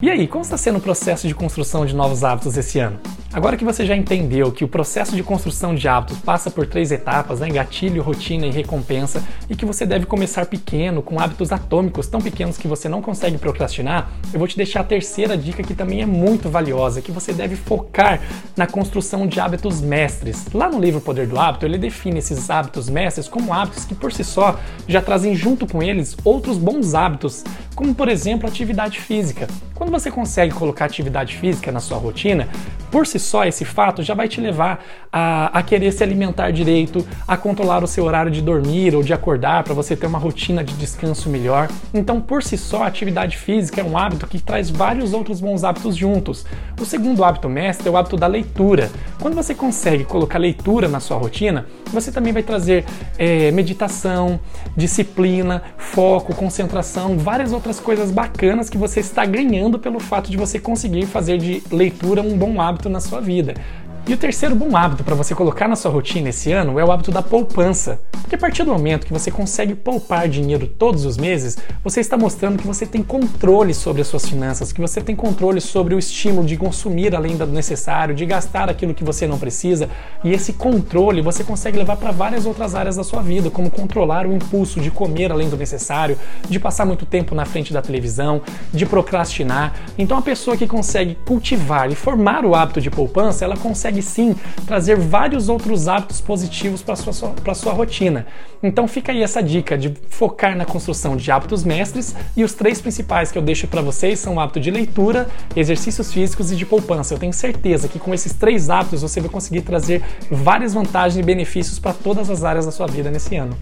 E aí, como está sendo o processo de construção de novos hábitos esse ano? Agora que você já entendeu que o processo de construção de hábitos passa por três etapas, né? gatilho, rotina e recompensa, e que você deve começar pequeno, com hábitos atômicos tão pequenos que você não consegue procrastinar, eu vou te deixar a terceira dica que também é muito valiosa, que você deve focar na construção de hábitos mestres. Lá no livro Poder do Hábito, ele define esses hábitos mestres como hábitos que por si só já trazem junto com eles outros bons hábitos, como por exemplo atividade física. Quando você consegue colocar atividade física na sua rotina, por si só esse fato já vai te levar a, a querer se alimentar direito, a controlar o seu horário de dormir ou de acordar para você ter uma rotina de descanso melhor. Então, por si só, a atividade física é um hábito que traz vários outros bons hábitos juntos. O segundo hábito mestre é o hábito da leitura. Quando você consegue colocar leitura na sua rotina, você também vai trazer é, meditação, disciplina, foco, concentração, várias outras coisas bacanas que você está ganhando pelo fato de você conseguir fazer de leitura um bom hábito na sua vida. E o terceiro bom hábito para você colocar na sua rotina esse ano é o hábito da poupança. Porque a partir do momento que você consegue poupar dinheiro todos os meses, você está mostrando que você tem controle sobre as suas finanças, que você tem controle sobre o estímulo de consumir além do necessário, de gastar aquilo que você não precisa. E esse controle você consegue levar para várias outras áreas da sua vida, como controlar o impulso de comer além do necessário, de passar muito tempo na frente da televisão, de procrastinar. Então a pessoa que consegue cultivar e formar o hábito de poupança, ela consegue consegue sim trazer vários outros hábitos positivos para sua, sua, sua rotina. Então fica aí essa dica de focar na construção de hábitos mestres e os três principais que eu deixo para vocês são o hábito de leitura, exercícios físicos e de poupança. Eu tenho certeza que com esses três hábitos você vai conseguir trazer várias vantagens e benefícios para todas as áreas da sua vida nesse ano.